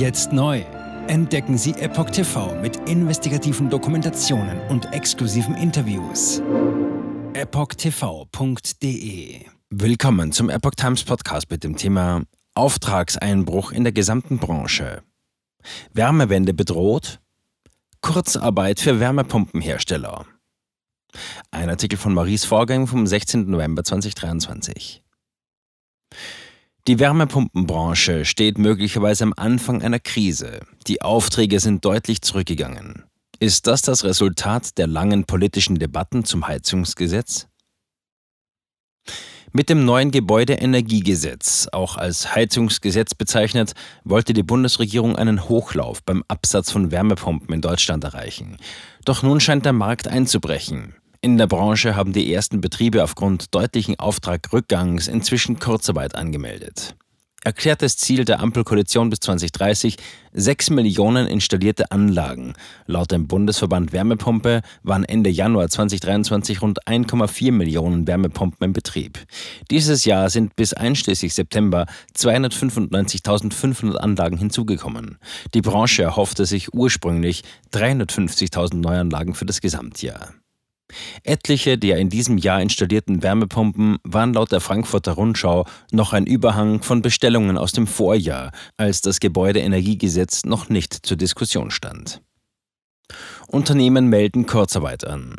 Jetzt neu. Entdecken Sie Epoch TV mit investigativen Dokumentationen und exklusiven Interviews. EpochTV.de Willkommen zum Epoch Times Podcast mit dem Thema Auftragseinbruch in der gesamten Branche. Wärmewende bedroht? Kurzarbeit für Wärmepumpenhersteller. Ein Artikel von Maurice Vorgang vom 16. November 2023. Die Wärmepumpenbranche steht möglicherweise am Anfang einer Krise. Die Aufträge sind deutlich zurückgegangen. Ist das das Resultat der langen politischen Debatten zum Heizungsgesetz? Mit dem neuen Gebäudeenergiegesetz, auch als Heizungsgesetz bezeichnet, wollte die Bundesregierung einen Hochlauf beim Absatz von Wärmepumpen in Deutschland erreichen. Doch nun scheint der Markt einzubrechen. In der Branche haben die ersten Betriebe aufgrund deutlichen Auftragrückgangs inzwischen Kurzarbeit angemeldet. Erklärtes Ziel der Ampelkoalition bis 2030 6 Millionen installierte Anlagen. Laut dem Bundesverband Wärmepumpe waren Ende Januar 2023 rund 1,4 Millionen Wärmepumpen in Betrieb. Dieses Jahr sind bis einschließlich September 295.500 Anlagen hinzugekommen. Die Branche erhoffte sich ursprünglich 350.000 Neuanlagen für das Gesamtjahr. Etliche der in diesem Jahr installierten Wärmepumpen waren laut der Frankfurter Rundschau noch ein Überhang von Bestellungen aus dem Vorjahr, als das Gebäudeenergiegesetz noch nicht zur Diskussion stand. Unternehmen melden Kurzarbeit an.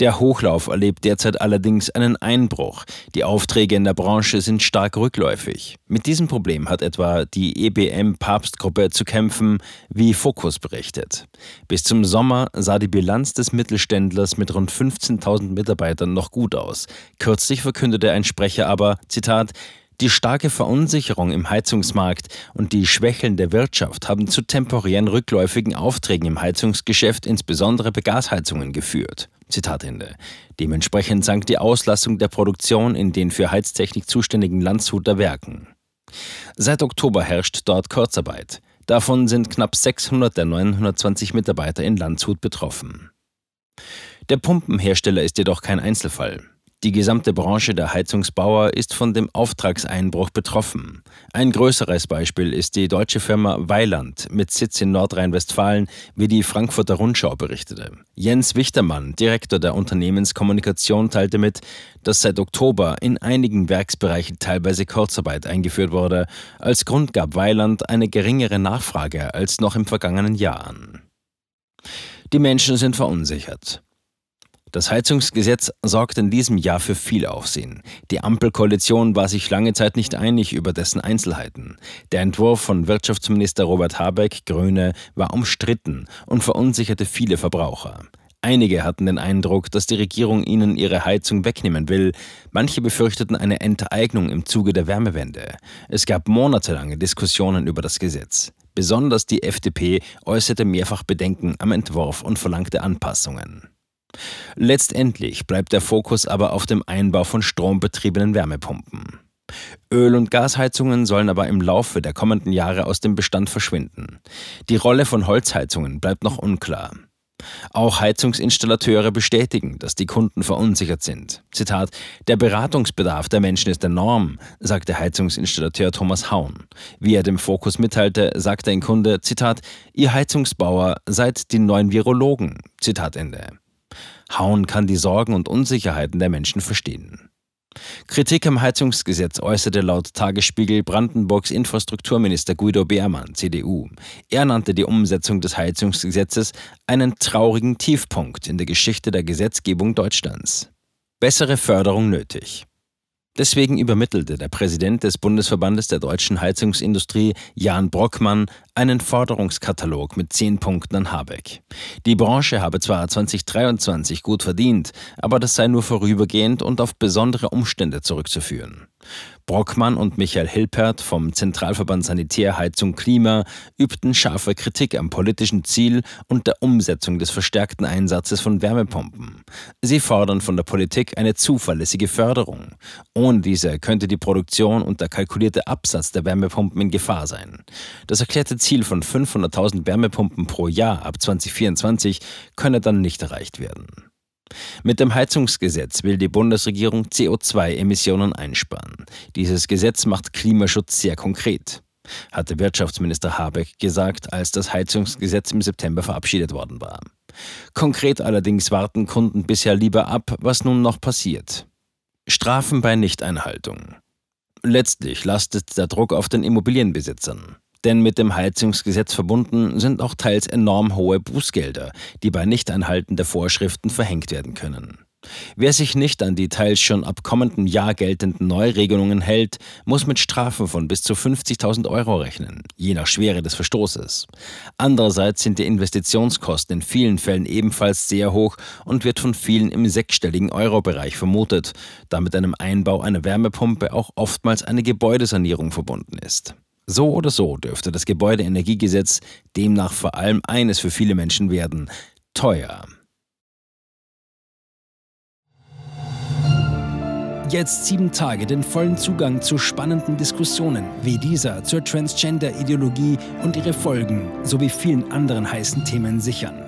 Der Hochlauf erlebt derzeit allerdings einen Einbruch. Die Aufträge in der Branche sind stark rückläufig. Mit diesem Problem hat etwa die EBM Papstgruppe zu kämpfen, wie Focus berichtet. Bis zum Sommer sah die Bilanz des Mittelständlers mit rund 15.000 Mitarbeitern noch gut aus. Kürzlich verkündete ein Sprecher aber, Zitat, die starke Verunsicherung im Heizungsmarkt und die schwächelnde Wirtschaft haben zu temporären rückläufigen Aufträgen im Heizungsgeschäft, insbesondere bei Gasheizungen, geführt. Zitat Ende. Dementsprechend sank die Auslassung der Produktion in den für Heiztechnik zuständigen Landshuter Werken. Seit Oktober herrscht dort Kurzarbeit. Davon sind knapp 600 der 920 Mitarbeiter in Landshut betroffen. Der Pumpenhersteller ist jedoch kein Einzelfall. Die gesamte Branche der Heizungsbauer ist von dem Auftragseinbruch betroffen. Ein größeres Beispiel ist die deutsche Firma Weiland mit Sitz in Nordrhein-Westfalen, wie die Frankfurter Rundschau berichtete. Jens Wichtermann, Direktor der Unternehmenskommunikation, teilte mit, dass seit Oktober in einigen Werksbereichen teilweise Kurzarbeit eingeführt wurde. Als Grund gab Weiland eine geringere Nachfrage als noch im vergangenen Jahr an. Die Menschen sind verunsichert. Das Heizungsgesetz sorgt in diesem Jahr für viel Aufsehen. Die Ampelkoalition war sich lange Zeit nicht einig über dessen Einzelheiten. Der Entwurf von Wirtschaftsminister Robert Habeck, Grüne, war umstritten und verunsicherte viele Verbraucher. Einige hatten den Eindruck, dass die Regierung ihnen ihre Heizung wegnehmen will. Manche befürchteten eine Enteignung im Zuge der Wärmewende. Es gab monatelange Diskussionen über das Gesetz. Besonders die FDP äußerte mehrfach Bedenken am Entwurf und verlangte Anpassungen. Letztendlich bleibt der Fokus aber auf dem Einbau von strombetriebenen Wärmepumpen. Öl- und Gasheizungen sollen aber im Laufe der kommenden Jahre aus dem Bestand verschwinden. Die Rolle von Holzheizungen bleibt noch unklar. Auch Heizungsinstallateure bestätigen, dass die Kunden verunsichert sind. Zitat: Der Beratungsbedarf der Menschen ist enorm, sagte Heizungsinstallateur Thomas Haun. Wie er dem Fokus mitteilte, sagte ein Kunde: Zitat: Ihr Heizungsbauer seid die neuen Virologen. Zitat Ende. Hauen kann die Sorgen und Unsicherheiten der Menschen verstehen. Kritik am Heizungsgesetz äußerte laut Tagesspiegel Brandenburgs Infrastrukturminister Guido Beermann, CDU. Er nannte die Umsetzung des Heizungsgesetzes einen traurigen Tiefpunkt in der Geschichte der Gesetzgebung Deutschlands. Bessere Förderung nötig. Deswegen übermittelte der Präsident des Bundesverbandes der deutschen Heizungsindustrie, Jan Brockmann, einen Forderungskatalog mit zehn Punkten an Habeck. Die Branche habe zwar 2023 gut verdient, aber das sei nur vorübergehend und auf besondere Umstände zurückzuführen. Brockmann und Michael Hilpert vom Zentralverband Sanitär, Heizung, Klima übten scharfe Kritik am politischen Ziel und der Umsetzung des verstärkten Einsatzes von Wärmepumpen. Sie fordern von der Politik eine zuverlässige Förderung. Ohne diese könnte die Produktion und der kalkulierte Absatz der Wärmepumpen in Gefahr sein. Das erklärte Ziel von 500.000 Wärmepumpen pro Jahr ab 2024 könne dann nicht erreicht werden. Mit dem Heizungsgesetz will die Bundesregierung CO2-Emissionen einsparen. Dieses Gesetz macht Klimaschutz sehr konkret. hatte Wirtschaftsminister Habeck gesagt, als das Heizungsgesetz im September verabschiedet worden war. Konkret allerdings warten Kunden bisher lieber ab, was nun noch passiert. Strafen bei Nichteinhaltung. Letztlich lastet der Druck auf den Immobilienbesitzern. Denn mit dem Heizungsgesetz verbunden sind auch teils enorm hohe Bußgelder, die bei Nichteinhalten der Vorschriften verhängt werden können. Wer sich nicht an die teils schon ab kommendem Jahr geltenden Neuregelungen hält, muss mit Strafen von bis zu 50.000 Euro rechnen, je nach Schwere des Verstoßes. Andererseits sind die Investitionskosten in vielen Fällen ebenfalls sehr hoch und wird von vielen im sechsstelligen Euro-Bereich vermutet, da mit einem Einbau einer Wärmepumpe auch oftmals eine Gebäudesanierung verbunden ist. So oder so dürfte das Gebäudeenergiegesetz demnach vor allem eines für viele Menschen werden, teuer. Jetzt sieben Tage den vollen Zugang zu spannenden Diskussionen wie dieser zur Transgender-Ideologie und ihre Folgen sowie vielen anderen heißen Themen sichern.